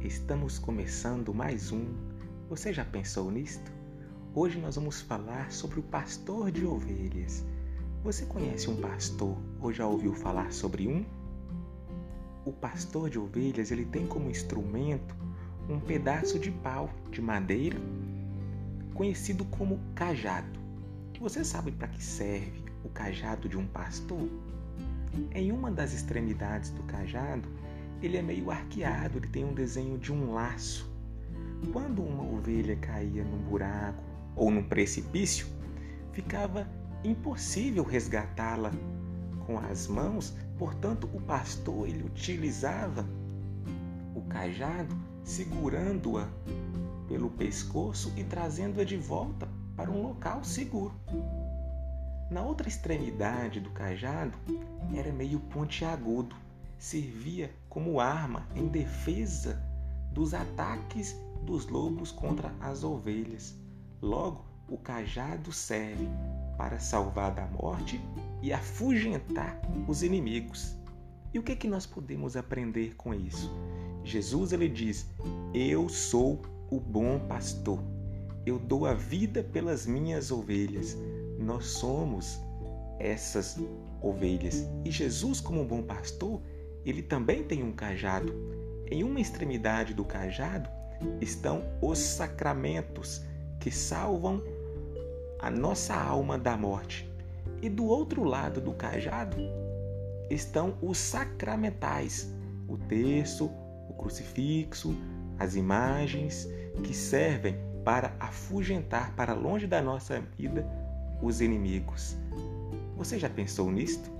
Estamos começando mais um. Você já pensou nisto? Hoje nós vamos falar sobre o pastor de ovelhas. Você conhece um pastor ou já ouviu falar sobre um? O pastor de ovelhas, ele tem como instrumento um pedaço de pau de madeira, conhecido como cajado. Você sabe para que serve o cajado de um pastor? Em uma das extremidades do cajado, ele é meio arqueado, ele tem um desenho de um laço. Quando uma ovelha caía num buraco ou num precipício, ficava impossível resgatá-la com as mãos, portanto, o pastor ele utilizava o cajado segurando-a pelo pescoço e trazendo-a de volta para um local seguro. Na outra extremidade do cajado era meio pontiagudo, servia como arma em defesa dos ataques dos lobos contra as ovelhas. Logo, o cajado serve para salvar da morte e afugentar os inimigos. E o que é que nós podemos aprender com isso? Jesus ele diz: Eu sou o bom pastor. Eu dou a vida pelas minhas ovelhas nós somos essas ovelhas. E Jesus, como bom pastor, ele também tem um cajado. Em uma extremidade do cajado estão os sacramentos que salvam a nossa alma da morte. E do outro lado do cajado estão os sacramentais, o terço, o crucifixo, as imagens que servem para afugentar para longe da nossa vida os inimigos. Você já pensou nisto?